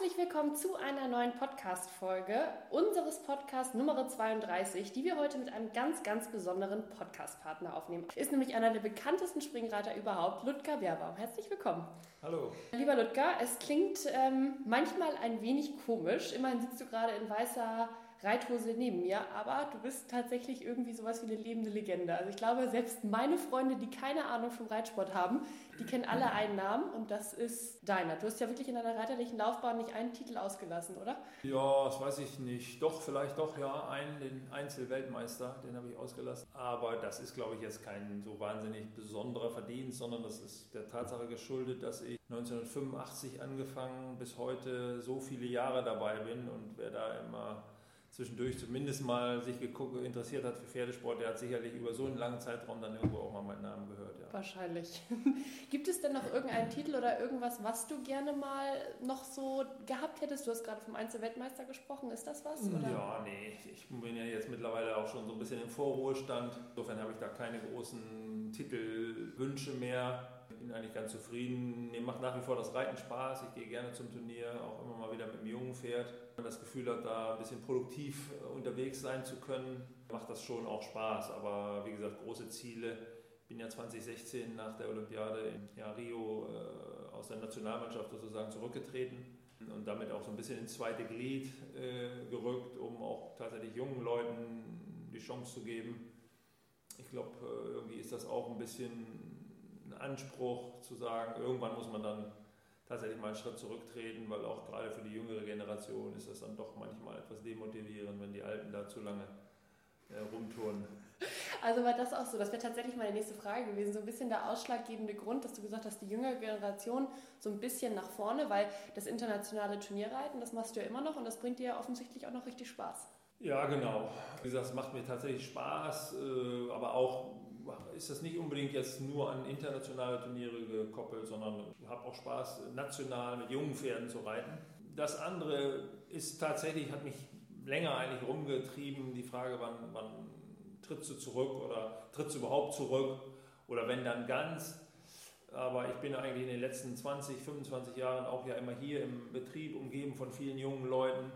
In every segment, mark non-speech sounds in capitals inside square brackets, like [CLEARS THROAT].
Herzlich willkommen zu einer neuen Podcast-Folge unseres Podcasts Nummer 32, die wir heute mit einem ganz, ganz besonderen Podcast-Partner aufnehmen. Ist nämlich einer der bekanntesten Springreiter überhaupt, Ludger Werbaum. Herzlich willkommen. Hallo. Lieber Ludger, es klingt ähm, manchmal ein wenig komisch. Immerhin sitzt du gerade in weißer Reithose neben mir, aber du bist tatsächlich irgendwie sowas wie eine lebende Legende. Also ich glaube, selbst meine Freunde, die keine Ahnung vom Reitsport haben, die kennen alle einen Namen und das ist deiner. Du hast ja wirklich in deiner reiterlichen Laufbahn nicht einen Titel ausgelassen, oder? Ja, das weiß ich nicht. Doch, vielleicht doch, ja, einen, den Einzelweltmeister, den habe ich ausgelassen. Aber das ist, glaube ich, jetzt kein so wahnsinnig besonderer Verdienst, sondern das ist der Tatsache geschuldet, dass ich 1985 angefangen bis heute so viele Jahre dabei bin und wer da immer zwischendurch zumindest mal sich geguckt, interessiert hat für Pferdesport, der hat sicherlich über so einen langen Zeitraum dann irgendwo auch mal meinen Namen gehört. Ja. Wahrscheinlich. [LAUGHS] Gibt es denn noch irgendeinen Titel oder irgendwas, was du gerne mal noch so gehabt hättest? Du hast gerade vom Einzelweltmeister gesprochen. Ist das was? Oder? Ja, nee. Ich bin ja jetzt mittlerweile auch schon so ein bisschen im Vorruhestand. Insofern habe ich da keine großen Titelwünsche mehr bin eigentlich ganz zufrieden. Mir macht nach wie vor das Reiten Spaß. Ich gehe gerne zum Turnier, auch immer mal wieder mit einem jungen Pferd. Wenn man das Gefühl hat, da ein bisschen produktiv äh, unterwegs sein zu können, macht das schon auch Spaß. Aber wie gesagt, große Ziele. Ich bin ja 2016 nach der Olympiade in ja, Rio äh, aus der Nationalmannschaft sozusagen zurückgetreten und damit auch so ein bisschen ins zweite Glied äh, gerückt, um auch tatsächlich jungen Leuten die Chance zu geben. Ich glaube, äh, irgendwie ist das auch ein bisschen Anspruch zu sagen, irgendwann muss man dann tatsächlich mal einen Schritt zurücktreten, weil auch gerade für die jüngere Generation ist das dann doch manchmal etwas demotivierend, wenn die Alten da zu lange äh, rumtouren. Also war das auch so, das wäre tatsächlich meine nächste Frage gewesen, so ein bisschen der ausschlaggebende Grund, dass du gesagt hast, die jüngere Generation so ein bisschen nach vorne, weil das internationale Turnierreiten, das machst du ja immer noch und das bringt dir ja offensichtlich auch noch richtig Spaß. Ja, genau. Wie gesagt, es macht mir tatsächlich Spaß, äh, aber auch ist das nicht unbedingt jetzt nur an internationale Turniere gekoppelt, sondern habe auch Spaß, national mit jungen Pferden zu reiten. Das andere ist tatsächlich, hat mich länger eigentlich rumgetrieben, die Frage, wann, wann trittst du zurück oder trittst du überhaupt zurück oder wenn dann ganz. Aber ich bin eigentlich in den letzten 20, 25 Jahren auch ja immer hier im Betrieb umgeben von vielen jungen Leuten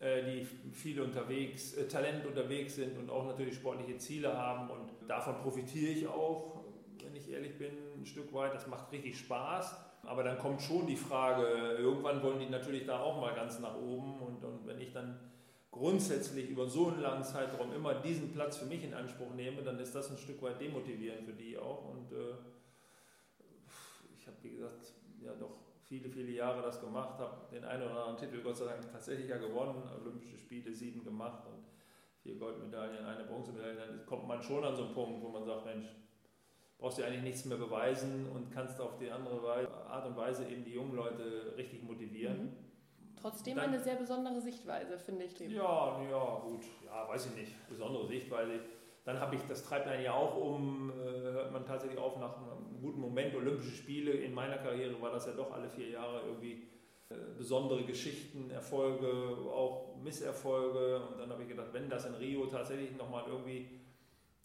die viele unterwegs, äh, Talent unterwegs sind und auch natürlich sportliche Ziele haben. Und davon profitiere ich auch, wenn ich ehrlich bin, ein Stück weit. Das macht richtig Spaß. Aber dann kommt schon die Frage, irgendwann wollen die natürlich da auch mal ganz nach oben. Und, und wenn ich dann grundsätzlich über so einen langen Zeitraum immer diesen Platz für mich in Anspruch nehme, dann ist das ein Stück weit demotivierend für die auch. Und äh, ich habe, wie gesagt, ja doch viele, viele Jahre das gemacht, habe den einen oder anderen Titel Gott sei Dank tatsächlich ja gewonnen, Olympische Spiele sieben gemacht und vier Goldmedaillen, eine Bronzemedaille, dann kommt man schon an so einen Punkt, wo man sagt, Mensch, brauchst du eigentlich nichts mehr beweisen und kannst auf die andere Art und Weise eben die jungen Leute richtig motivieren. Mhm. Trotzdem dann, eine sehr besondere Sichtweise, finde ich. Ja, ja, gut. Ja, weiß ich nicht. Besondere Sichtweise. Dann habe ich, das treibt einen ja auch um, äh, hört man tatsächlich auf nach guten Moment, Olympische Spiele. In meiner Karriere war das ja doch alle vier Jahre irgendwie äh, besondere Geschichten, Erfolge, auch Misserfolge. Und dann habe ich gedacht, wenn das in Rio tatsächlich nochmal irgendwie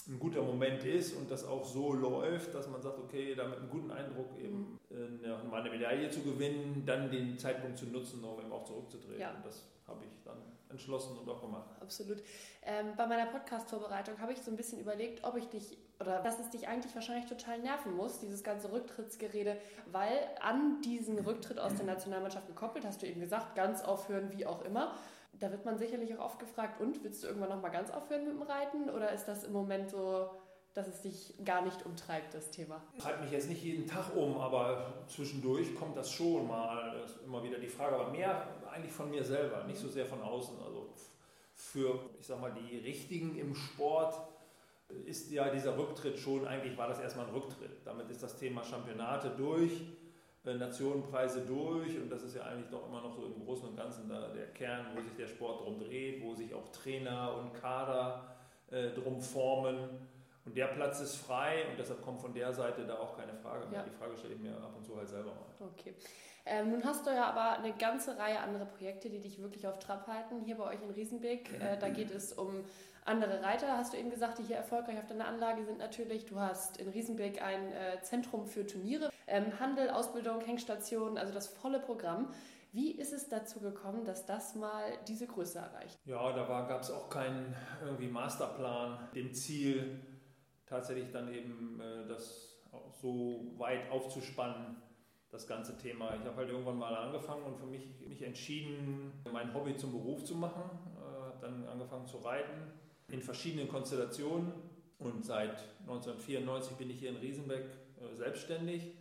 ein guter Moment ist und das auch so läuft, dass man sagt, okay, da mit einem guten Eindruck eben äh, mal eine Medaille zu gewinnen, dann den Zeitpunkt zu nutzen, um eben auch zurückzutreten. Ja. Und das habe ich dann entschlossen und auch gemacht. Absolut. Ähm, bei meiner Podcast-Vorbereitung habe ich so ein bisschen überlegt, ob ich dich oder dass es dich eigentlich wahrscheinlich total nerven muss, dieses ganze Rücktrittsgerede, weil an diesen Rücktritt aus der Nationalmannschaft gekoppelt, hast du eben gesagt, ganz aufhören, wie auch immer. Da wird man sicherlich auch oft gefragt, und willst du irgendwann noch mal ganz aufhören mit dem Reiten? Oder ist das im Moment so, dass es dich gar nicht umtreibt, das Thema? Treibt mich jetzt nicht jeden Tag um, aber zwischendurch kommt das schon mal. Das ist immer wieder die Frage, aber mehr eigentlich von mir selber, nicht so sehr von außen. Also für, ich sag mal, die Richtigen im Sport ist ja dieser Rücktritt schon, eigentlich war das erstmal ein Rücktritt. Damit ist das Thema Championate durch. Äh, Nationenpreise durch und das ist ja eigentlich doch immer noch so im Großen und Ganzen der Kern, wo sich der Sport drum dreht, wo sich auch Trainer und Kader äh, drum formen Und der Platz ist frei und deshalb kommt von der Seite da auch keine Frage mehr. Ja. Die Frage stelle ich mir ab und zu halt selber mal. Okay. Ähm, nun hast du ja aber eine ganze Reihe anderer Projekte, die dich wirklich auf Trab halten. Hier bei euch in Riesenbeck, äh, da [CLEARS THROAT] geht es um andere Reiter, hast du eben gesagt, die hier erfolgreich auf deiner Anlage sind natürlich. Du hast in Riesenbeck ein äh, Zentrum für Turniere, ähm, Handel, Ausbildung, Hängstationen, also das volle Programm. Wie ist es dazu gekommen, dass das mal diese Größe erreicht? Ja, da gab es auch keinen irgendwie Masterplan, dem Ziel, tatsächlich dann eben äh, das so weit aufzuspannen, das ganze Thema. Ich habe halt irgendwann mal angefangen und für mich, mich entschieden, mein Hobby zum Beruf zu machen. Äh, habe dann angefangen zu reiten in verschiedenen Konstellationen und seit 1994 bin ich hier in Riesenbeck äh, selbstständig.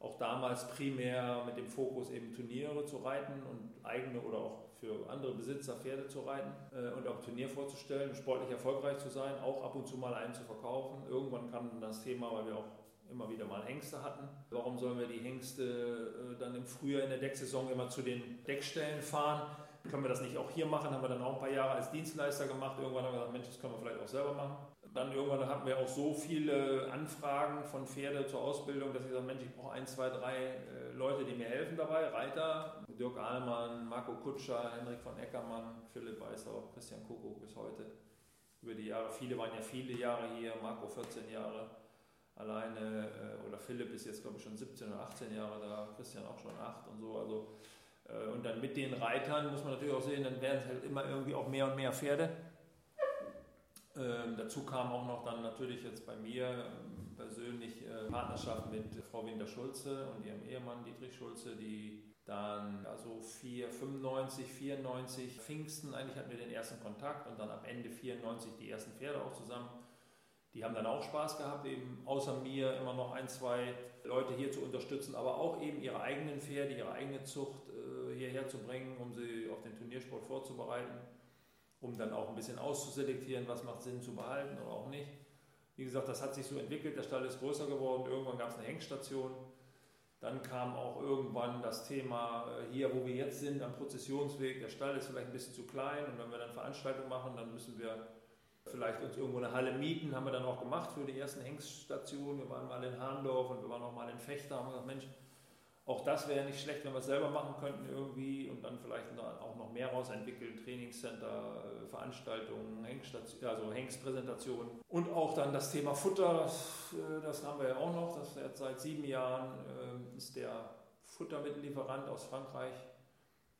Auch damals primär mit dem Fokus eben Turniere zu reiten und eigene oder auch für andere Besitzer Pferde zu reiten äh, und auch Turnier vorzustellen, sportlich erfolgreich zu sein, auch ab und zu mal einen zu verkaufen. Irgendwann kam das Thema, weil wir auch immer wieder mal Hengste hatten. Warum sollen wir die Hengste äh, dann im Frühjahr in der Decksaison immer zu den Deckstellen fahren? Können wir das nicht auch hier machen? Haben wir dann auch ein paar Jahre als Dienstleister gemacht. Irgendwann haben wir gesagt, Mensch, das können wir vielleicht auch selber machen. Dann irgendwann hatten wir auch so viele Anfragen von Pferde zur Ausbildung, dass ich gesagt Mensch, ich brauche ein, zwei, drei äh, Leute, die mir helfen dabei. Reiter, Dirk Ahlmann, Marco Kutscher, Henrik von Eckermann, Philipp Weißer, Christian Kuckuck bis heute. Über die Jahre, viele waren ja viele Jahre hier, Marco 14 Jahre alleine äh, oder Philipp ist jetzt glaube ich schon 17 oder 18 Jahre da, Christian auch schon 8 und so. Also, äh, und dann mit den Reitern muss man natürlich auch sehen, dann werden es halt immer irgendwie auch mehr und mehr Pferde. Ähm, dazu kam auch noch dann natürlich jetzt bei mir ähm, persönlich äh, Partnerschaft mit Frau Winter-Schulze und ihrem Ehemann Dietrich Schulze, die dann also 4, 95, 94 Pfingsten, eigentlich hatten wir den ersten Kontakt und dann am Ende 94 die ersten Pferde auch zusammen. Die haben dann auch Spaß gehabt, eben außer mir immer noch ein, zwei Leute hier zu unterstützen, aber auch eben ihre eigenen Pferde, ihre eigene Zucht äh, hierher zu bringen, um sie auf den Turniersport vorzubereiten, um dann auch ein bisschen auszuselektieren, was macht Sinn zu behalten oder auch nicht. Wie gesagt, das hat sich so entwickelt, der Stall ist größer geworden, irgendwann gab es eine Hengstation. Dann kam auch irgendwann das Thema äh, hier, wo wir jetzt sind, am Prozessionsweg, der Stall ist vielleicht ein bisschen zu klein und wenn wir dann Veranstaltungen machen, dann müssen wir vielleicht uns irgendwo eine Halle mieten, haben wir dann auch gemacht für die ersten Hengststationen. Wir waren mal in Harndorf und wir waren auch mal in Fechter, haben gesagt, Mensch, auch das wäre nicht schlecht, wenn wir es selber machen könnten irgendwie und dann vielleicht auch noch mehr rausentwickeln, Trainingscenter, äh, Veranstaltungen, Hengststation, also Hengstpräsentationen und auch dann das Thema Futter, das, äh, das haben wir ja auch noch, das jetzt seit sieben Jahren äh, ist der Futtermittellieferant aus Frankreich,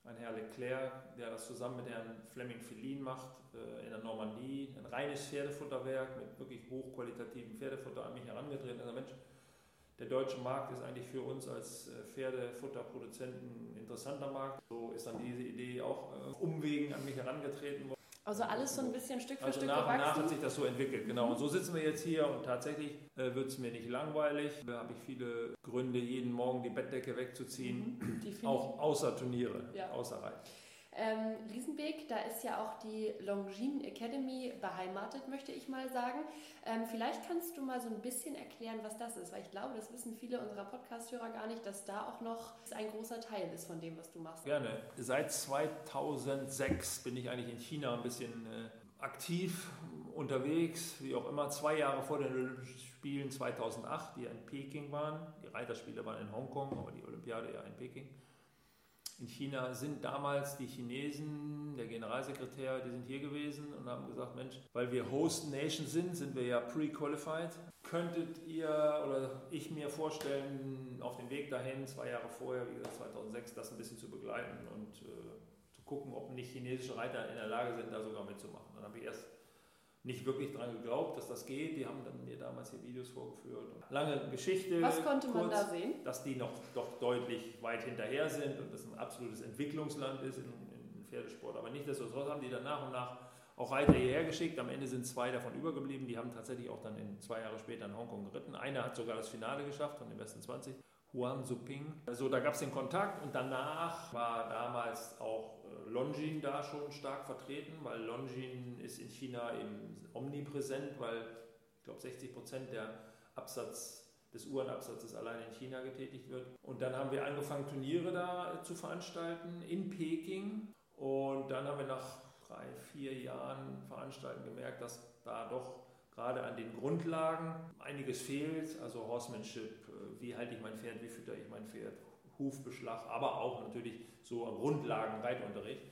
ein Herr Leclerc, der das zusammen mit Herrn Fleming Filin macht äh, in der Normandie. Ein reines Pferdefutterwerk mit wirklich hochqualitativen Pferdefutter an mich herangetreten. Also Mensch, der deutsche Markt ist eigentlich für uns als äh, Pferdefutterproduzenten ein interessanter Markt. So ist dann diese Idee auch äh, Umwegen an mich herangetreten worden. Also alles so ein bisschen Stück für also Stück nach und nach gewachsen. hat sich das so entwickelt, genau. Und so sitzen wir jetzt hier und tatsächlich äh, wird es mir nicht langweilig. Da habe ich viele Gründe, jeden Morgen die Bettdecke wegzuziehen. Mhm. [CLEARS THROAT] Auch außer Turniere, Ja. außer Reiten. Ähm, Riesenbeek, da ist ja auch die Longines Academy beheimatet, möchte ich mal sagen. Ähm, vielleicht kannst du mal so ein bisschen erklären, was das ist, weil ich glaube, das wissen viele unserer Podcast-Hörer gar nicht, dass da auch noch ein großer Teil ist von dem, was du machst. Gerne. Seit 2006 bin ich eigentlich in China ein bisschen äh, aktiv unterwegs, wie auch immer. Zwei Jahre vor den Olympischen Spielen 2008, die in Peking waren. Die Reiterspiele waren in Hongkong, aber die Olympiade ja in Peking. In China sind damals die Chinesen, der Generalsekretär, die sind hier gewesen und haben gesagt, Mensch, weil wir Host Nation sind, sind wir ja pre-qualified. Könntet ihr oder ich mir vorstellen, auf dem Weg dahin, zwei Jahre vorher, wie gesagt 2006, das ein bisschen zu begleiten und äh, zu gucken, ob nicht chinesische Reiter in der Lage sind, da sogar mitzumachen. Dann habe ich erst nicht wirklich daran geglaubt, dass das geht. Die haben dann mir damals hier Videos vorgeführt. Lange Geschichte. Was konnte man kurz, da sehen? Dass die noch doch deutlich weit hinterher sind und das ein absolutes Entwicklungsland ist in, in Pferdesport. Aber nichtsdestotrotz haben die dann nach und nach auch Reiter hierher geschickt. Am Ende sind zwei davon übergeblieben. Die haben tatsächlich auch dann in zwei Jahre später in Hongkong geritten. Einer hat sogar das Finale geschafft von den besten 20. Huan Suping. Also da gab es den Kontakt und danach war damals auch Longines da schon stark vertreten, weil Longines ist in China eben omnipräsent, weil ich glaube 60 Prozent der Absatz des Uhrenabsatzes allein in China getätigt wird. Und dann haben wir angefangen, Turniere da äh, zu veranstalten in Peking. Und dann haben wir nach drei, vier Jahren Veranstalten gemerkt, dass da doch gerade an den Grundlagen einiges fehlt, also Horsemanship, äh, wie halte ich mein Pferd, wie fütter ich mein Pferd, Hufbeschlag, aber auch natürlich so Grundlagen Reitunterricht.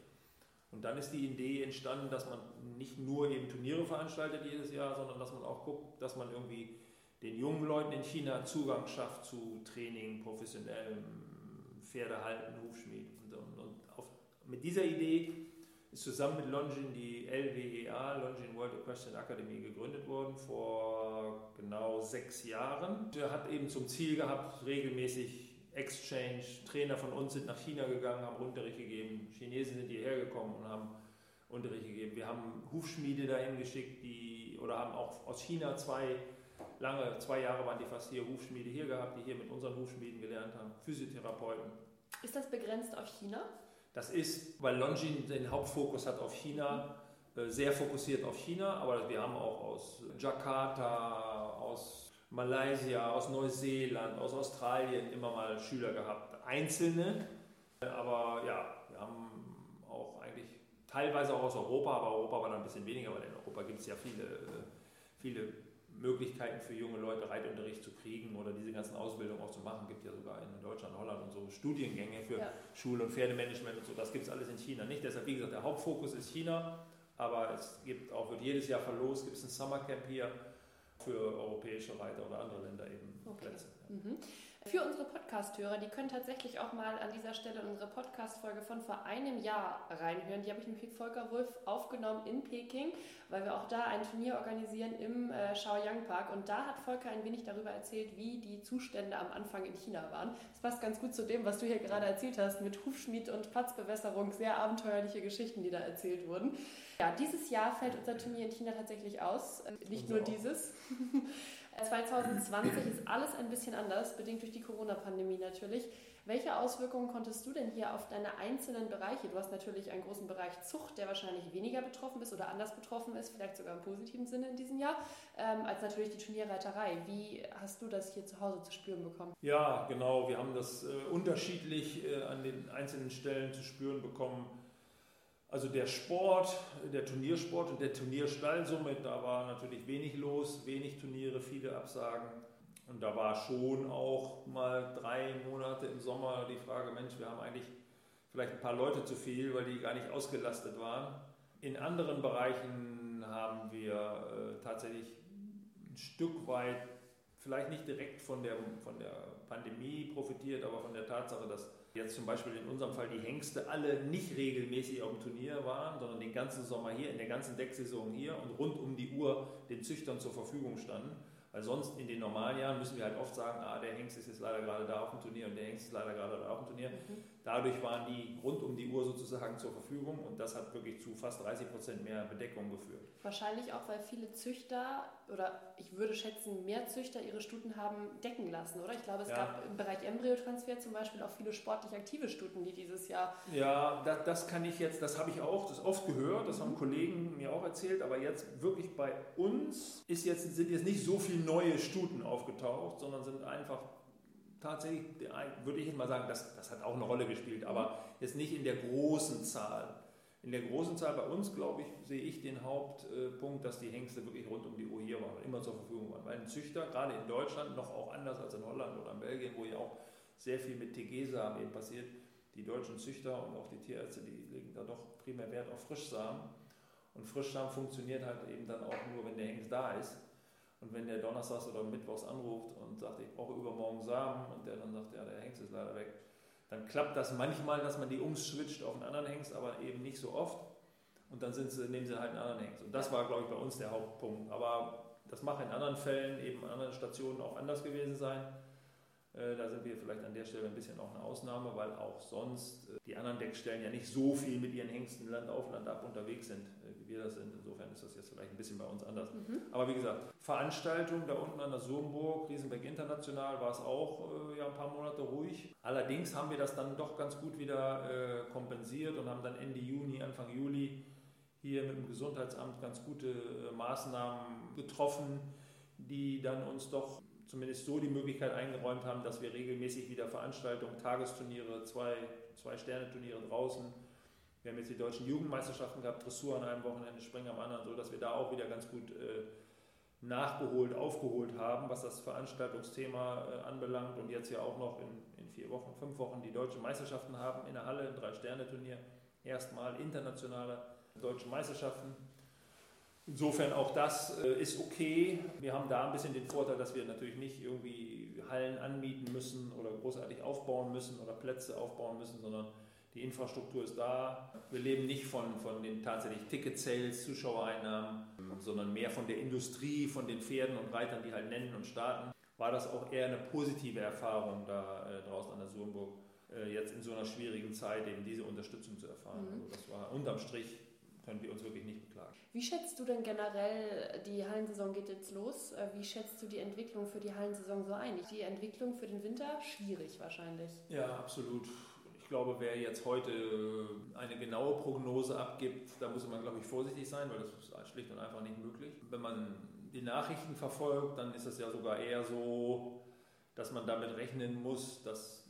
Und dann ist die Idee entstanden, dass man nicht nur eben Turniere veranstaltet jedes Jahr, sondern dass man auch guckt, dass man irgendwie den jungen Leuten in China Zugang schafft zu Training, professionellem Pferdehalten, Hufschmied. Und, und, und auf, mit dieser Idee ist zusammen mit Longin die LWEA, Longin World Equestrian Academy, gegründet worden vor genau sechs Jahren. Der hat eben zum Ziel gehabt, regelmäßig Exchange, Trainer von uns sind nach China gegangen, haben Unterricht gegeben, Chinesen sind hierher gekommen und haben Unterricht gegeben. Wir haben Hufschmiede dahin geschickt, die, oder haben auch aus China zwei, lange, zwei Jahre waren die fast hier, Hufschmiede hier gehabt, die hier mit unseren Hufschmieden gelernt haben, Physiotherapeuten. Ist das begrenzt auf China? Das ist, weil Longin den Hauptfokus hat auf China, äh, sehr fokussiert auf China, aber wir haben auch aus Jakarta, aus Malaysia, aus Neuseeland, aus Australien immer mal Schüler gehabt. Einzelne, aber ja, wir haben auch eigentlich teilweise auch aus Europa, aber Europa war dann ein bisschen weniger, weil in Europa gibt es ja viele, äh, viele Möglichkeiten für junge Leute Reitunterricht zu kriegen oder diese ganzen Ausbildungen auch zu machen. Es gibt ja sogar in Deutschland, Holland und so Studiengänge für ja. Schule- und Pferdemanagement und so. Das gibt es alles in China nicht. Deshalb, wie gesagt, der Hauptfokus ist China, aber es gibt auch, wird jedes Jahr verlost, gibt es ein Summercamp hier für europäische Reiter oder andere Länder eben okay. Plätze. Mhm. Für unsere Podcast-Hörer, die können tatsächlich auch mal an dieser Stelle unsere Podcast-Folge von vor einem Jahr reinhören. Die habe ich mit Volker Wolf aufgenommen in Peking, weil wir auch da ein Turnier organisieren im äh, Shaoyang Park. Und da hat Volker ein wenig darüber erzählt, wie die Zustände am Anfang in China waren. Das passt ganz gut zu dem, was du hier gerade erzählt hast, mit Hufschmied und Platzbewässerung. Sehr abenteuerliche Geschichten, die da erzählt wurden. Ja, dieses Jahr fällt unser Turnier in China tatsächlich aus. Nicht nur dieses. [LAUGHS] 2020 ist alles ein bisschen anders, bedingt durch die Corona-Pandemie natürlich. Welche Auswirkungen konntest du denn hier auf deine einzelnen Bereiche? Du hast natürlich einen großen Bereich Zucht, der wahrscheinlich weniger betroffen ist oder anders betroffen ist, vielleicht sogar im positiven Sinne in diesem Jahr, ähm, als natürlich die Turnierreiterei. Wie hast du das hier zu Hause zu spüren bekommen? Ja, genau. Wir haben das äh, unterschiedlich äh, an den einzelnen Stellen zu spüren bekommen. Also der Sport, der Turniersport und der Turnierstall somit, da war natürlich wenig los, wenig Turniere, viele Absagen. Und da war schon auch mal drei Monate im Sommer die Frage, Mensch, wir haben eigentlich vielleicht ein paar Leute zu viel, weil die gar nicht ausgelastet waren. In anderen Bereichen haben wir äh, tatsächlich ein Stück weit, vielleicht nicht direkt von der, von der Pandemie profitiert, aber von der Tatsache, dass jetzt zum Beispiel in unserem Fall die Hengste alle nicht regelmäßig auf dem Turnier waren, sondern den ganzen Sommer hier, in der ganzen Decksaison hier und rund um die Uhr den Züchtern zur Verfügung standen. Weil sonst in den normalen Jahren müssen wir halt oft sagen, ah, der Hengst ist jetzt leider gerade da auf dem Turnier und der Hengst ist leider gerade da auf dem Turnier. Mhm. Dadurch waren die rund um die Uhr sozusagen zur Verfügung und das hat wirklich zu fast 30 Prozent mehr Bedeckung geführt. Wahrscheinlich auch, weil viele Züchter oder ich würde schätzen, mehr Züchter ihre Stuten haben decken lassen, oder? Ich glaube, es ja. gab im Bereich Embryotransfer zum Beispiel auch viele sportlich aktive Stuten, die dieses Jahr. Ja, das, das kann ich jetzt, das habe ich auch, das oft gehört, das haben mhm. Kollegen mir auch erzählt, aber jetzt wirklich bei uns ist jetzt, sind jetzt nicht so viele neue Stuten aufgetaucht, sondern sind einfach tatsächlich, würde ich jetzt mal sagen, das, das hat auch eine Rolle gespielt, aber jetzt nicht in der großen Zahl. In der großen Zahl bei uns, glaube ich, sehe ich den Hauptpunkt, dass die Hengste wirklich rund um die Uhr hier waren, immer zur Verfügung waren. Weil ein Züchter, gerade in Deutschland, noch auch anders als in Holland oder in Belgien, wo ja auch sehr viel mit TG-Samen eben passiert, die deutschen Züchter und auch die Tierärzte, die legen da doch primär Wert auf Frischsamen. Und Frischsamen funktioniert halt eben dann auch nur, wenn der Hengst da ist. Und wenn der Donnerstags oder Mittwochs anruft und sagt, ich brauche übermorgen Samen und der dann sagt, ja, der Hengst ist leider weg, dann klappt das manchmal, dass man die umswitcht auf einen anderen Hengst, aber eben nicht so oft. Und dann sind sie, nehmen sie halt einen anderen Hengst. Und das war, glaube ich, bei uns der Hauptpunkt. Aber das mag in anderen Fällen, eben an anderen Stationen auch anders gewesen sein. Äh, da sind wir vielleicht an der Stelle ein bisschen auch eine Ausnahme, weil auch sonst äh, die anderen Deckstellen ja nicht so viel mit ihren Hengsten Land auf, Land ab unterwegs sind, wir das sind. Insofern ist das jetzt vielleicht ein bisschen bei uns anders. Mhm. Aber wie gesagt, Veranstaltung da unten an der Surmburg, Riesenberg International, war es auch ja, ein paar Monate ruhig. Allerdings haben wir das dann doch ganz gut wieder äh, kompensiert und haben dann Ende Juni, Anfang Juli hier mit dem Gesundheitsamt ganz gute äh, Maßnahmen getroffen, die dann uns doch zumindest so die Möglichkeit eingeräumt haben, dass wir regelmäßig wieder Veranstaltungen, Tagesturniere, zwei, zwei Sterne-Turniere draußen. Wir haben jetzt die deutschen Jugendmeisterschaften gehabt, Dressur an einem Wochenende, Springen am anderen, so dass wir da auch wieder ganz gut äh, nachgeholt, aufgeholt haben, was das Veranstaltungsthema äh, anbelangt und jetzt ja auch noch in, in vier Wochen, fünf Wochen die deutschen Meisterschaften haben in der Halle, ein Drei-Sterne-Turnier, erstmal internationale deutsche Meisterschaften. Insofern auch das äh, ist okay. Wir haben da ein bisschen den Vorteil, dass wir natürlich nicht irgendwie Hallen anmieten müssen oder großartig aufbauen müssen oder Plätze aufbauen müssen, sondern die Infrastruktur ist da. Wir leben nicht von, von den tatsächlich Ticket-Sales, Zuschauereinnahmen, sondern mehr von der Industrie, von den Pferden und Reitern, die halt nennen und starten. War das auch eher eine positive Erfahrung da äh, draußen an der Surenburg, äh, jetzt in so einer schwierigen Zeit eben diese Unterstützung zu erfahren. Mhm. Also das war unterm Strich können wir uns wirklich nicht beklagen. Wie schätzt du denn generell, die Hallensaison geht jetzt los, äh, wie schätzt du die Entwicklung für die Hallensaison so ein? Die Entwicklung für den Winter schwierig wahrscheinlich. Ja, absolut. Ich glaube, wer jetzt heute eine genaue Prognose abgibt, da muss man, glaube ich, vorsichtig sein, weil das ist schlicht und einfach nicht möglich. Wenn man die Nachrichten verfolgt, dann ist es ja sogar eher so, dass man damit rechnen muss, dass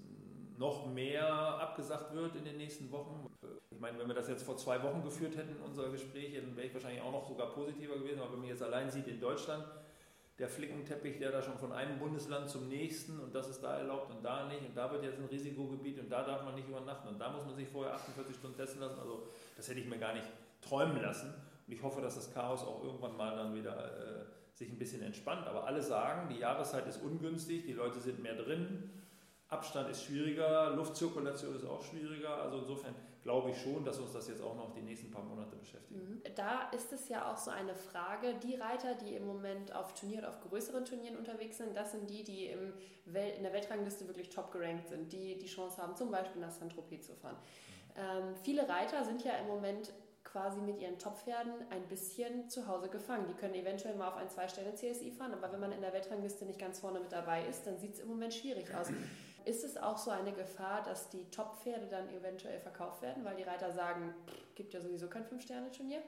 noch mehr abgesagt wird in den nächsten Wochen. Ich meine, wenn wir das jetzt vor zwei Wochen geführt hätten, unser Gespräch, dann wäre ich wahrscheinlich auch noch sogar positiver gewesen. Aber wenn man jetzt allein sieht in Deutschland, der Flickenteppich, der da schon von einem Bundesland zum nächsten und das ist da erlaubt und da nicht und da wird jetzt ein Risikogebiet und da darf man nicht übernachten und da muss man sich vorher 48 Stunden testen lassen. Also das hätte ich mir gar nicht träumen lassen und ich hoffe, dass das Chaos auch irgendwann mal dann wieder äh, sich ein bisschen entspannt. Aber alle sagen, die Jahreszeit ist ungünstig, die Leute sind mehr drin, Abstand ist schwieriger, Luftzirkulation ist auch schwieriger. Also insofern glaube ich schon, dass uns das jetzt auch noch die nächsten paar Monate beschäftigt. Mhm. Da ist es ja auch so eine Frage, die Reiter, die im Moment auf Turnieren, auf größeren Turnieren unterwegs sind, das sind die, die Wel in der Weltrangliste wirklich top gerankt sind, die die Chance haben, zum Beispiel nach Saint-Tropez zu fahren. Mhm. Ähm, viele Reiter sind ja im Moment quasi mit ihren Toppferden ein bisschen zu Hause gefangen. Die können eventuell mal auf ein Zwei-Sterne-CSI fahren, aber wenn man in der Weltrangliste nicht ganz vorne mit dabei ist, dann sieht es im Moment schwierig aus. Ist es auch so eine Gefahr, dass die Top-Pferde dann eventuell verkauft werden, weil die Reiter sagen, gibt ja sowieso kein Fünf-Sterne-Turnier?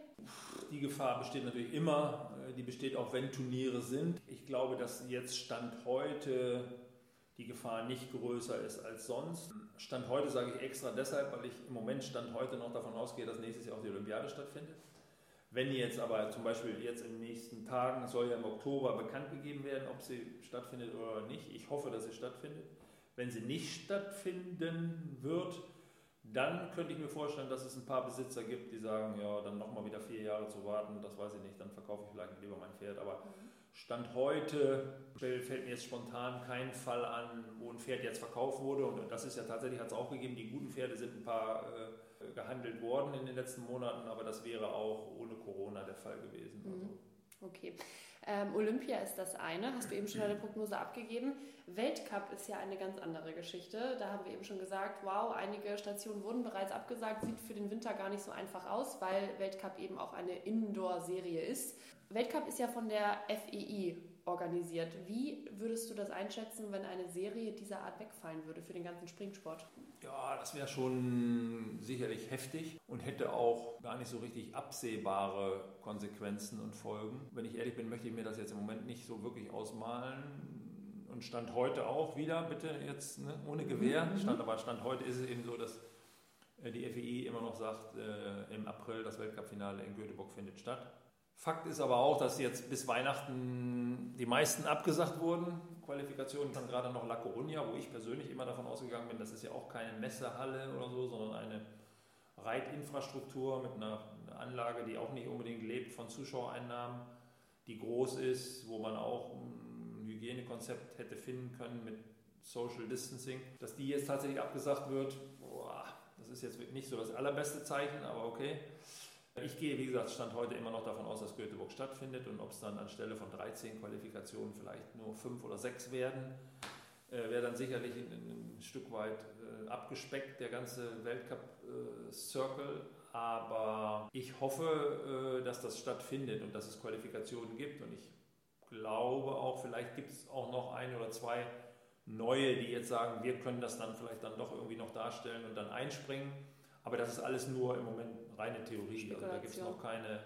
Die Gefahr besteht natürlich immer. Äh, die besteht auch, wenn Turniere sind. Ich glaube, dass jetzt Stand heute die Gefahr nicht größer ist als sonst. Stand heute sage ich extra deshalb, weil ich im Moment Stand heute noch davon ausgehe, dass nächstes Jahr auch die Olympiade stattfindet. Wenn jetzt aber zum Beispiel jetzt in den nächsten Tagen, soll ja im Oktober bekannt gegeben werden, ob sie stattfindet oder nicht. Ich hoffe, dass sie stattfindet wenn sie nicht stattfinden wird, dann könnte ich mir vorstellen, dass es ein paar Besitzer gibt, die sagen, ja, dann nochmal wieder vier Jahre zu warten, das weiß ich nicht, dann verkaufe ich vielleicht lieber mein Pferd. Aber Stand heute fällt mir jetzt spontan kein Fall an, wo ein Pferd jetzt verkauft wurde. Und das ist ja tatsächlich, hat es auch gegeben, die guten Pferde sind ein paar äh, gehandelt worden in den letzten Monaten, aber das wäre auch ohne Corona der Fall gewesen. Mhm. Also. Okay. Ähm, Olympia ist das eine, hast du eben schon eine Prognose abgegeben. Weltcup ist ja eine ganz andere Geschichte. Da haben wir eben schon gesagt, wow, einige Stationen wurden bereits abgesagt, sieht für den Winter gar nicht so einfach aus, weil Weltcup eben auch eine Indoor-Serie ist. Weltcup ist ja von der FEI organisiert. Wie würdest du das einschätzen, wenn eine Serie dieser Art wegfallen würde für den ganzen Springsport? Ja, das wäre schon sicherlich heftig und hätte auch gar nicht so richtig absehbare Konsequenzen und Folgen. Wenn ich ehrlich bin, möchte ich mir das jetzt im Moment nicht so wirklich ausmalen. Und Stand heute auch wieder, bitte jetzt ne, ohne Gewehr. Mhm. Stand, aber Stand heute ist es eben so, dass äh, die FEI immer noch sagt, äh, im April das Weltcup-Finale in Göteborg findet statt. Fakt ist aber auch, dass jetzt bis Weihnachten die meisten abgesagt wurden. Qualifikationen dann gerade noch La Coruña, wo ich persönlich immer davon ausgegangen bin, das ist ja auch keine Messehalle oder so, sondern eine Reitinfrastruktur mit einer Anlage, die auch nicht unbedingt lebt von Zuschauereinnahmen, die groß ist, wo man auch ein Hygienekonzept hätte finden können mit Social Distancing. Dass die jetzt tatsächlich abgesagt wird, boah, das ist jetzt nicht so das allerbeste Zeichen, aber okay. Ich gehe, wie gesagt, Stand heute immer noch davon aus, dass Göteborg stattfindet und ob es dann anstelle von 13 Qualifikationen vielleicht nur fünf oder sechs werden, äh, wäre dann sicherlich ein, ein Stück weit äh, abgespeckt, der ganze Weltcup-Circle. Äh, Aber ich hoffe, äh, dass das stattfindet und dass es Qualifikationen gibt. Und ich glaube auch, vielleicht gibt es auch noch ein oder zwei neue, die jetzt sagen, wir können das dann vielleicht dann doch irgendwie noch darstellen und dann einspringen. Aber das ist alles nur im Moment reine Theorie. Also da gibt es noch keine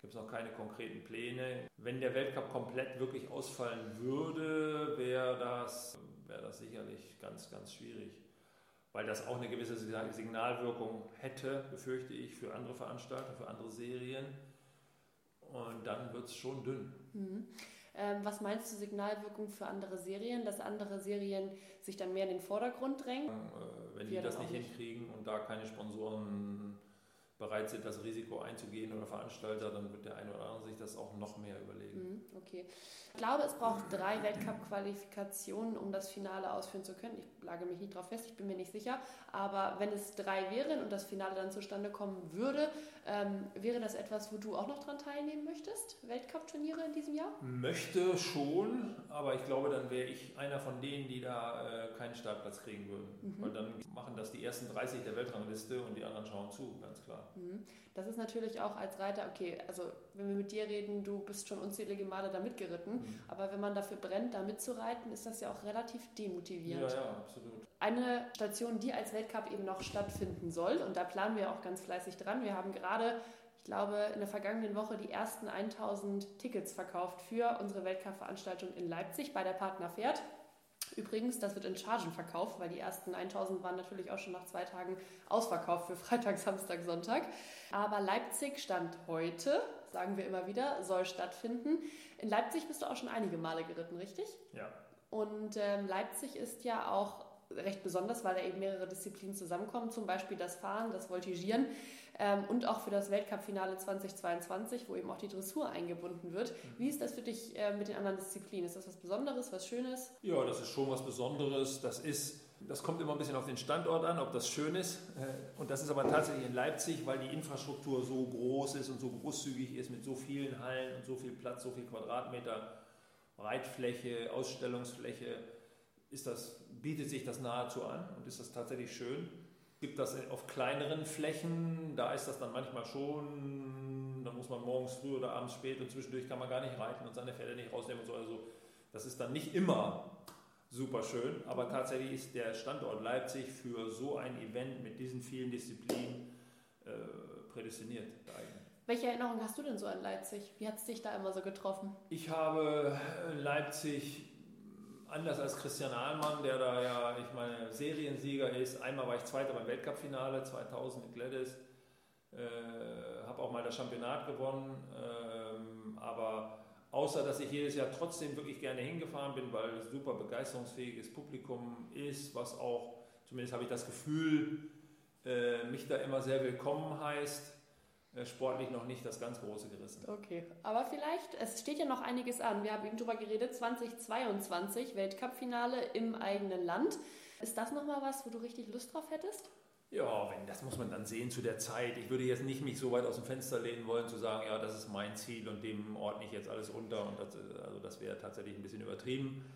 gibt es noch keine konkreten Pläne. Wenn der Weltcup komplett wirklich ausfallen würde, wäre das, wäre das sicherlich ganz, ganz schwierig. Weil das auch eine gewisse Signalwirkung hätte, befürchte ich, für andere Veranstalter, für andere Serien. Und dann wird es schon dünn. Mhm. Ähm, was meinst du Signalwirkung für andere Serien, dass andere Serien sich dann mehr in den Vordergrund drängen? Äh, wenn die das nicht hinkriegen und da keine Sponsoren bereit sind, das Risiko einzugehen oder Veranstalter, dann wird der eine oder andere sich das auch noch mehr überlegen. Mhm, okay. Ich glaube, es braucht drei Weltcup-Qualifikationen, um das Finale ausführen zu können. Ich lage mich nicht darauf fest, ich bin mir nicht sicher. Aber wenn es drei wären und das Finale dann zustande kommen würde, ähm, wäre das etwas, wo du auch noch dran teilnehmen möchtest? Weltcup-Turniere in diesem Jahr? Möchte schon, aber ich glaube, dann wäre ich einer von denen, die da äh, keinen Startplatz kriegen würden. Mhm. Weil dann machen das die ersten 30 der Weltrangliste und die anderen schauen zu, ganz klar. Mhm. Das ist natürlich auch als Reiter, okay, also wenn wir mit dir reden, du bist schon unzählige Male da mitgeritten, mhm. Aber wenn man dafür brennt, da mitzureiten, ist das ja auch relativ demotivierend. Ja, ja, absolut. Eine Station, die als Weltcup eben noch stattfinden soll, und da planen wir auch ganz fleißig dran. Wir haben gerade, ich glaube, in der vergangenen Woche die ersten 1000 Tickets verkauft für unsere Weltcup-Veranstaltung in Leipzig bei der Partner Pferd. Übrigens, das wird in Chargen verkauft, weil die ersten 1000 waren natürlich auch schon nach zwei Tagen ausverkauft für Freitag, Samstag, Sonntag. Aber Leipzig stand heute, sagen wir immer wieder, soll stattfinden. In Leipzig bist du auch schon einige Male geritten, richtig? Ja. Und ähm, Leipzig ist ja auch recht besonders, weil da eben mehrere Disziplinen zusammenkommen, zum Beispiel das Fahren, das Voltigieren ähm, und auch für das Weltcup-Finale 2022, wo eben auch die Dressur eingebunden wird. Wie ist das für dich äh, mit den anderen Disziplinen? Ist das was Besonderes, was Schönes? Ja, das ist schon was Besonderes. Das ist das kommt immer ein bisschen auf den Standort an, ob das schön ist. Äh, und das ist aber tatsächlich in Leipzig, weil die Infrastruktur so groß ist und so großzügig ist mit so vielen Hallen und so viel Platz, so viel Quadratmeter Breitfläche, Ausstellungsfläche, ist das, bietet sich das nahezu an und ist das tatsächlich schön. Gibt das auf kleineren Flächen, da ist das dann manchmal schon, da muss man morgens früh oder abends spät und zwischendurch kann man gar nicht reiten und seine Pferde nicht rausnehmen und so. Also das ist dann nicht immer super schön, aber tatsächlich ist der Standort Leipzig für so ein Event mit diesen vielen Disziplinen äh, prädestiniert Welche Erinnerung hast du denn so an Leipzig? Wie hat es dich da immer so getroffen? Ich habe Leipzig anders als Christian Ahlmann, der da ja, ich meine, Seriensieger ist. Einmal war ich Zweiter beim Weltcup-Finale 2000 mit Gladys. Äh, habe auch mal das Championat gewonnen. Ähm, aber außer, dass ich jedes Jahr trotzdem wirklich gerne hingefahren bin, weil es super begeisterungsfähiges Publikum ist, was auch, zumindest habe ich das Gefühl, äh, mich da immer sehr willkommen heißt äh, sportlich noch nicht das ganz große gerissen. Okay, aber vielleicht, es steht ja noch einiges an. Wir haben eben darüber geredet, 2022 Weltcup-Finale im eigenen Land. Ist das nochmal was, wo du richtig Lust drauf hättest? Ja, wenn, das muss man dann sehen zu der Zeit. Ich würde jetzt nicht mich so weit aus dem Fenster lehnen wollen, zu sagen, ja, das ist mein Ziel und dem ordne ich jetzt alles unter. Und das, also das wäre tatsächlich ein bisschen übertrieben.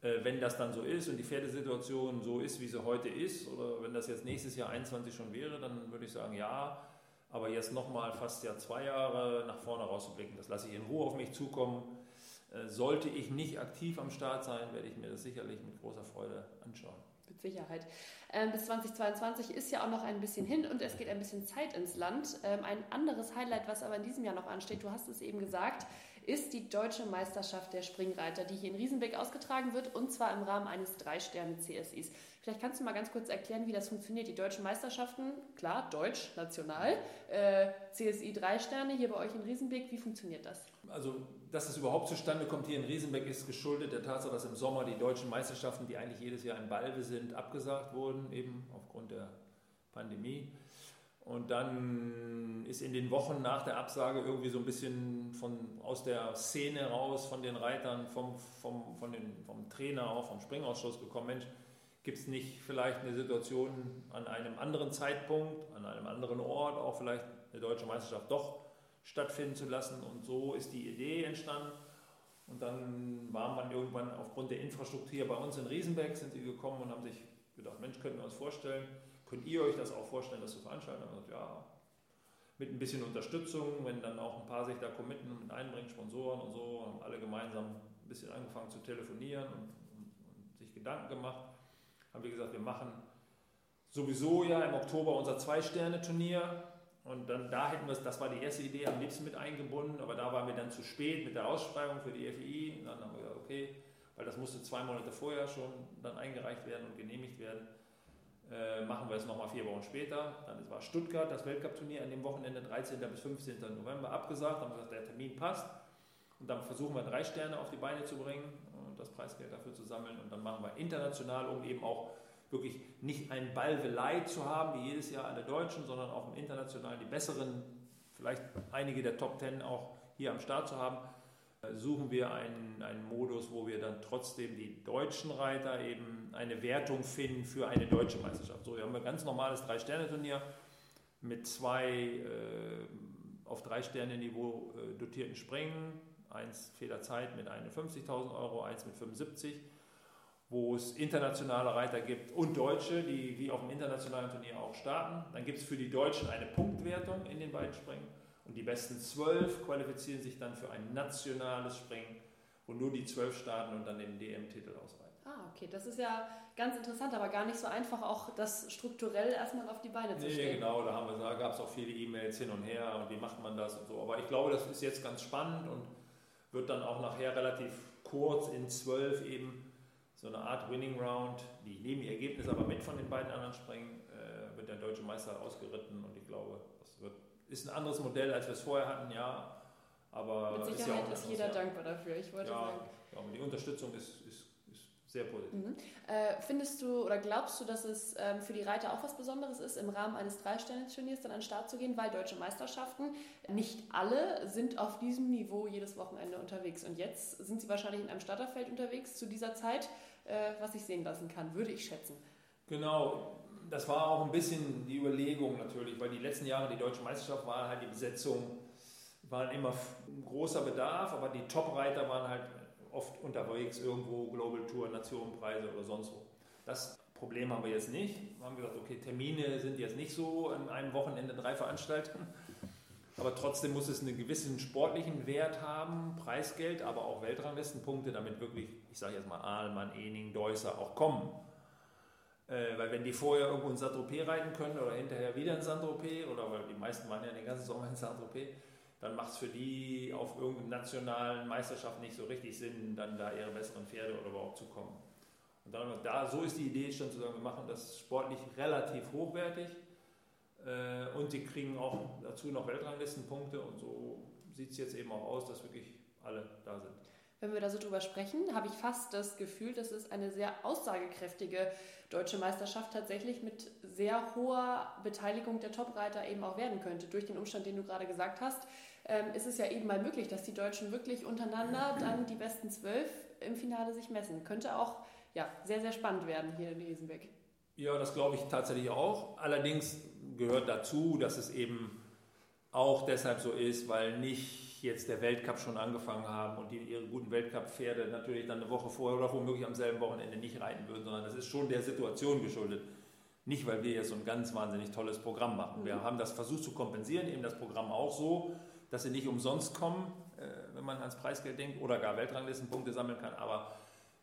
Äh, wenn das dann so ist und die Pferdesituation so ist, wie sie heute ist, oder wenn das jetzt nächstes Jahr 21 schon wäre, dann würde ich sagen, ja, aber jetzt nochmal fast ja zwei Jahre nach vorne rauszublicken, das lasse ich in Ruhe auf mich zukommen. Äh, sollte ich nicht aktiv am Start sein, werde ich mir das sicherlich mit großer Freude anschauen. Mit Sicherheit. Ähm, bis 2022 ist ja auch noch ein bisschen hin und es geht ein bisschen Zeit ins Land. Ähm, ein anderes Highlight, was aber in diesem Jahr noch ansteht, du hast es eben gesagt, ist die Deutsche Meisterschaft der Springreiter, die hier in Riesenbeck ausgetragen wird und zwar im Rahmen eines Drei-Sterne-CSIs. Vielleicht kannst du mal ganz kurz erklären, wie das funktioniert. Die deutschen Meisterschaften, klar, deutsch, national, äh, CSI drei Sterne hier bei euch in Riesenbeck. Wie funktioniert das? Also, dass es überhaupt zustande kommt hier in Riesenbeck, ist geschuldet der Tatsache, dass im Sommer die deutschen Meisterschaften, die eigentlich jedes Jahr in Balve sind, abgesagt wurden, eben aufgrund der Pandemie. Und dann ist in den Wochen nach der Absage irgendwie so ein bisschen von, aus der Szene raus, von den Reitern, vom, vom, von den, vom Trainer, auch vom Springausschuss gekommen, Mensch, Gibt es nicht vielleicht eine Situation an einem anderen Zeitpunkt, an einem anderen Ort, auch vielleicht eine deutsche Meisterschaft doch stattfinden zu lassen? Und so ist die Idee entstanden. Und dann war man irgendwann aufgrund der Infrastruktur hier bei uns in Riesenberg, sind sie gekommen und haben sich gedacht, Mensch, können wir uns vorstellen, könnt ihr euch das auch vorstellen, das zu veranstalten? Und ja, mit ein bisschen Unterstützung, wenn dann auch ein paar sich da committen und einbringen, Sponsoren und so, haben alle gemeinsam ein bisschen angefangen zu telefonieren und, und, und sich Gedanken gemacht haben wir gesagt, wir machen sowieso ja im Oktober unser Zwei-Sterne-Turnier. Und dann da hätten wir es, das war die erste Idee, am liebsten mit eingebunden, aber da waren wir dann zu spät mit der Ausschreibung für die FI. Und dann haben wir gesagt, okay, weil das musste zwei Monate vorher schon dann eingereicht werden und genehmigt werden, äh, machen wir es nochmal vier Wochen später. Dann war Stuttgart, das Weltcup-Turnier an dem Wochenende 13. bis 15. November abgesagt, haben wir gesagt, der Termin passt. Und dann versuchen wir drei Sterne auf die Beine zu bringen und das Preisgeld dafür zu sammeln. Und dann machen wir international, um eben auch wirklich nicht ein Ballvelei zu haben, wie jedes Jahr alle Deutschen, sondern auch im internationalen die besseren, vielleicht einige der Top Ten auch hier am Start zu haben, äh, suchen wir einen, einen Modus, wo wir dann trotzdem die deutschen Reiter eben eine Wertung finden für eine deutsche Meisterschaft. So, wir haben ein ganz normales Drei-Sterne-Turnier mit zwei äh, auf Drei-Sterne-Niveau äh, dotierten Springen, eins Federzeit mit 51.000 Euro, eins mit 75 wo es internationale Reiter gibt und Deutsche, die wie auf dem internationalen Turnier auch starten. Dann gibt es für die Deutschen eine Punktwertung in den beiden Springen und die besten zwölf qualifizieren sich dann für ein nationales Springen, wo nur die zwölf starten und dann den DM-Titel ausreichen. Ah, okay, das ist ja ganz interessant, aber gar nicht so einfach, auch das strukturell erstmal auf die Beine zu stellen. Nee, genau, da, haben wir, da gab es auch viele E-Mails hin und her und wie macht man das und so. Aber ich glaube, das ist jetzt ganz spannend und wird dann auch nachher relativ kurz in zwölf eben so eine Art Winning Round, die nehmen ihr Ergebnis aber mit von den beiden anderen Springen, äh, wird der deutsche Meister ausgeritten und ich glaube, das wird, ist ein anderes Modell, als wir es vorher hatten, ja. Aber Mit Sicherheit ist, ja ist jeder dankbar dafür. Ich wollte ja, sagen. Ja, die Unterstützung ist, ist sehr positiv. Mhm. Äh, findest du oder glaubst du, dass es ähm, für die Reiter auch was Besonderes ist, im Rahmen eines Drei-Sterne-Turniers dann an den Start zu gehen, weil deutsche Meisterschaften, nicht alle sind auf diesem Niveau jedes Wochenende unterwegs. Und jetzt sind sie wahrscheinlich in einem Starterfeld unterwegs zu dieser Zeit äh, was sich sehen lassen kann, würde ich schätzen. Genau, das war auch ein bisschen die Überlegung natürlich, weil die letzten Jahre die deutsche Meisterschaft war halt die Besetzung, war immer ein großer Bedarf, aber die Top-Reiter waren halt oft unterwegs irgendwo, Global Tour, Nationenpreise oder sonst wo. Das Problem haben wir jetzt nicht. Wir haben gesagt, okay, Termine sind jetzt nicht so an einem Wochenende drei Veranstaltungen. Aber trotzdem muss es einen gewissen sportlichen Wert haben, Preisgeld, aber auch Weltranglistenpunkte, damit wirklich, ich sage jetzt mal, Ahlmann, Ening, Deusser auch kommen. Äh, weil wenn die vorher irgendwo in Saint-Tropez reiten können oder hinterher wieder in Saint-Tropez, oder weil die meisten waren ja den ganzen Sommer in Saint-Tropez, dann macht es für die auf irgendeiner nationalen Meisterschaft nicht so richtig Sinn, dann da ihre besseren Pferde oder überhaupt zu kommen. Und dann, da, so ist die Idee schon zu sagen, wir machen das sportlich relativ hochwertig äh, und sie kriegen auch dazu noch Weltranglistenpunkte und so sieht es jetzt eben auch aus, dass wirklich alle da sind. Wenn wir da so drüber sprechen, habe ich fast das Gefühl, dass es eine sehr aussagekräftige deutsche Meisterschaft tatsächlich mit sehr hoher Beteiligung der Topreiter eben auch werden könnte. Durch den Umstand, den du gerade gesagt hast, ähm, ist es ja eben mal möglich, dass die Deutschen wirklich untereinander dann die besten zwölf im Finale sich messen. Könnte auch ja, sehr, sehr spannend werden hier in Riesenbeck. Ja, das glaube ich tatsächlich auch. Allerdings gehört dazu, dass es eben auch deshalb so ist, weil nicht jetzt der Weltcup schon angefangen haben und die ihre guten Weltcup-Pferde natürlich dann eine Woche vorher oder womöglich am selben Wochenende nicht reiten würden, sondern das ist schon der Situation geschuldet. Nicht, weil wir jetzt so ein ganz wahnsinnig tolles Programm machen. Wir mhm. haben das versucht zu kompensieren, eben das Programm auch so, dass sie nicht umsonst kommen, äh, wenn man ans Preisgeld denkt oder gar Weltranglistenpunkte sammeln kann. Aber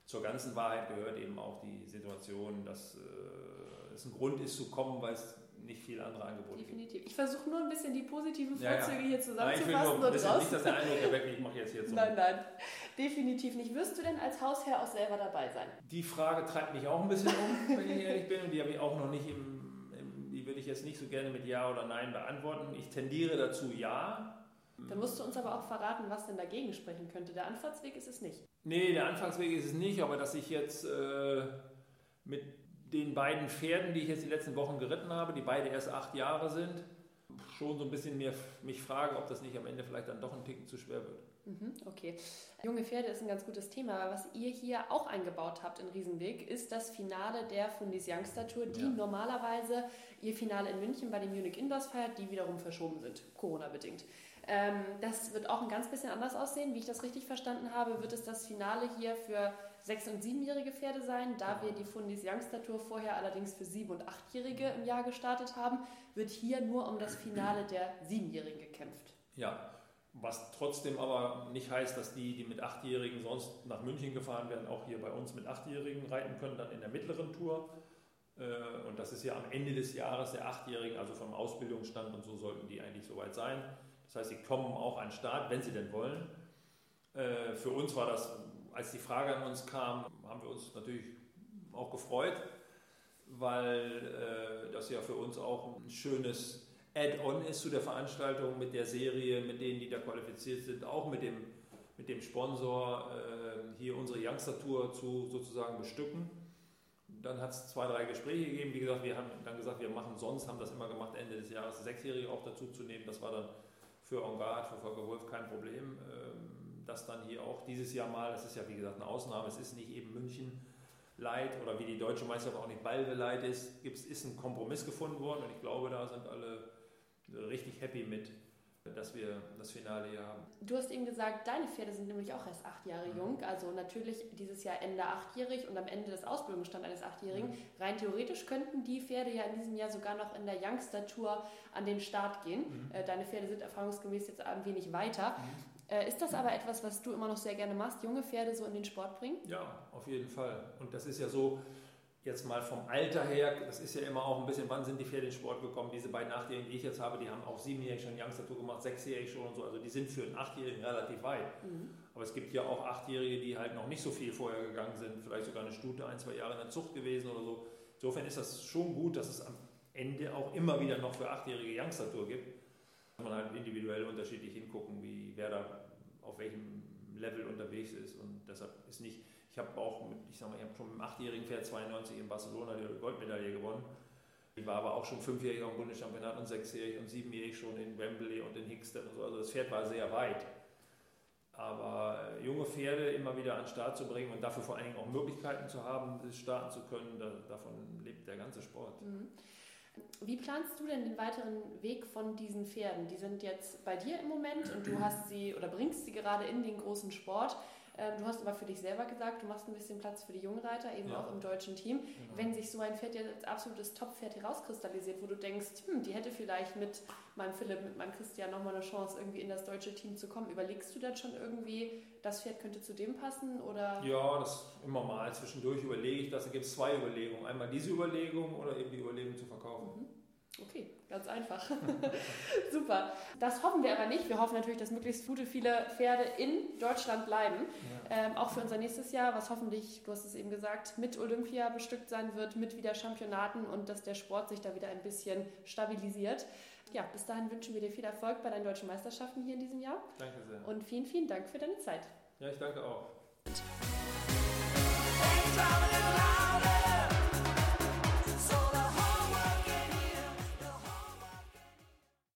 zur ganzen Wahrheit gehört eben auch die Situation, dass äh, es ein Grund ist zu kommen, weil es nicht viel andere Angebote Definitiv. gibt. Ich versuche nur ein bisschen die positiven Vorzüge ja, ja. hier zusammenzufassen. Nein, ich will nur ein bisschen, nicht, dass der Eindruck erweckt, ich mache jetzt hier [LAUGHS] so. Nein, nein, definitiv nicht. Wirst du denn als Hausherr auch selber dabei sein? Die Frage treibt mich auch ein bisschen um, wenn ich ehrlich bin. Und die habe ich auch noch nicht im, im, die würde ich jetzt nicht so gerne mit Ja oder Nein beantworten. Ich tendiere dazu Ja. Dann musst du uns aber auch verraten, was denn dagegen sprechen könnte. Der Anfahrtsweg ist es nicht. Nee, der Anfangsweg ist es nicht, aber dass ich jetzt äh, mit den beiden Pferden, die ich jetzt die letzten Wochen geritten habe, die beide erst acht Jahre sind, schon so ein bisschen mehr mich frage, ob das nicht am Ende vielleicht dann doch ein Ticken zu schwer wird. Mhm, okay. Junge Pferde ist ein ganz gutes Thema. Was ihr hier auch eingebaut habt in Riesenweg, ist das Finale der Fundis Youngster Tour, die ja. normalerweise ihr Finale in München bei den Munich Indoors feiert, die wiederum verschoben sind, Corona-bedingt. Ähm, das wird auch ein ganz bisschen anders aussehen. Wie ich das richtig verstanden habe, wird es das Finale hier für sechs- und siebenjährige Pferde sein. Da wir die Fundis Youngster Tour vorher allerdings für sieben- und achtjährige im Jahr gestartet haben, wird hier nur um das Finale der Siebenjährigen gekämpft. Ja, was trotzdem aber nicht heißt, dass die, die mit Achtjährigen sonst nach München gefahren werden, auch hier bei uns mit Achtjährigen reiten können, dann in der mittleren Tour. Äh, und das ist ja am Ende des Jahres der Achtjährigen, also vom Ausbildungsstand und so sollten die eigentlich soweit sein. Das heißt, sie kommen auch an den Start, wenn sie denn wollen. Äh, für uns war das als die Frage an uns kam, haben wir uns natürlich auch gefreut, weil äh, das ja für uns auch ein schönes Add-on ist zu der Veranstaltung mit der Serie, mit denen, die da qualifiziert sind, auch mit dem, mit dem Sponsor äh, hier unsere Youngster-Tour zu sozusagen bestücken. Dann hat es zwei, drei Gespräche gegeben. Wie gesagt, wir haben dann gesagt, wir machen sonst, haben das immer gemacht, Ende des Jahres Sechsjährige auch dazu zu nehmen. Das war dann für Engard, für Volker Wolf kein Problem. Ähm, das dann hier auch dieses Jahr mal, das ist ja wie gesagt eine Ausnahme, es ist nicht eben München Light oder wie die deutsche Meisterschaft auch nicht Balve Light ist, ist ein Kompromiss gefunden worden und ich glaube, da sind alle richtig happy mit, dass wir das Finale hier haben. Du hast eben gesagt, deine Pferde sind nämlich auch erst acht Jahre mhm. jung, also natürlich dieses Jahr Ende achtjährig und am Ende des Ausbildungsstand eines Achtjährigen. Mhm. Rein theoretisch könnten die Pferde ja in diesem Jahr sogar noch in der Youngster Tour an den Start gehen. Mhm. Äh, deine Pferde sind erfahrungsgemäß jetzt ein wenig weiter. Mhm. Äh, ist das aber etwas, was du immer noch sehr gerne machst, junge Pferde so in den Sport bringen? Ja, auf jeden Fall. Und das ist ja so, jetzt mal vom Alter her, das ist ja immer auch ein bisschen, wann sind die Pferde in den Sport gekommen? Diese beiden Achtjährigen, die ich jetzt habe, die haben auch siebenjährig schon Youngster-Tour gemacht, sechsjährig schon und so. Also die sind für einen Achtjährigen relativ weit. Mhm. Aber es gibt ja auch Achtjährige, die halt noch nicht so viel vorher gegangen sind, vielleicht sogar eine Stute, ein, zwei Jahre in der Zucht gewesen oder so. Insofern ist das schon gut, dass es am Ende auch immer wieder noch für Achtjährige Youngster-Tour gibt. Kann man halt individuell unterschiedlich hingucken, wie wer da auf welchem Level unterwegs ist. Und deshalb ist nicht, ich habe auch mit, ich sag mal, ich schon mit dem achtjährigen Pferd 92 in Barcelona die Goldmedaille gewonnen. Ich war aber auch schon fünfjährig am Bundeschampionat und sechsjährig und siebenjährig schon in Wembley und in Hickstead und so. Also das Pferd war sehr weit. Aber äh, junge Pferde immer wieder an den Start zu bringen und dafür vor allen Dingen auch Möglichkeiten zu haben, starten zu können, da, davon lebt der ganze Sport. Mhm. Wie planst du denn den weiteren Weg von diesen Pferden? Die sind jetzt bei dir im Moment und du hast sie oder bringst sie gerade in den großen Sport. Ähm, du hast aber für dich selber gesagt, du machst ein bisschen Platz für die Jungreiter, eben ja. auch im deutschen Team. Genau. Wenn sich so ein Pferd jetzt als absolutes Top-Pferd herauskristallisiert, wo du denkst, hm, die hätte vielleicht mit meinem Philipp, mit meinem Christian nochmal eine Chance, irgendwie in das deutsche Team zu kommen, überlegst du dann schon irgendwie, das Pferd könnte zu dem passen? Oder? Ja, das immer mal. Zwischendurch überlege ich das. Da gibt es zwei Überlegungen. Einmal diese Überlegung oder eben die Überlegung zu verkaufen. Mhm. Okay, ganz einfach. [LAUGHS] Super. Das hoffen wir aber nicht. Wir hoffen natürlich, dass möglichst gute viele Pferde in Deutschland bleiben. Ja. Ähm, auch für unser nächstes Jahr, was hoffentlich, du hast es eben gesagt, mit Olympia bestückt sein wird, mit wieder Championaten und dass der Sport sich da wieder ein bisschen stabilisiert. Ja, bis dahin wünschen wir dir viel Erfolg bei deinen deutschen Meisterschaften hier in diesem Jahr. Danke sehr. Und vielen, vielen Dank für deine Zeit. Ja, ich danke auch.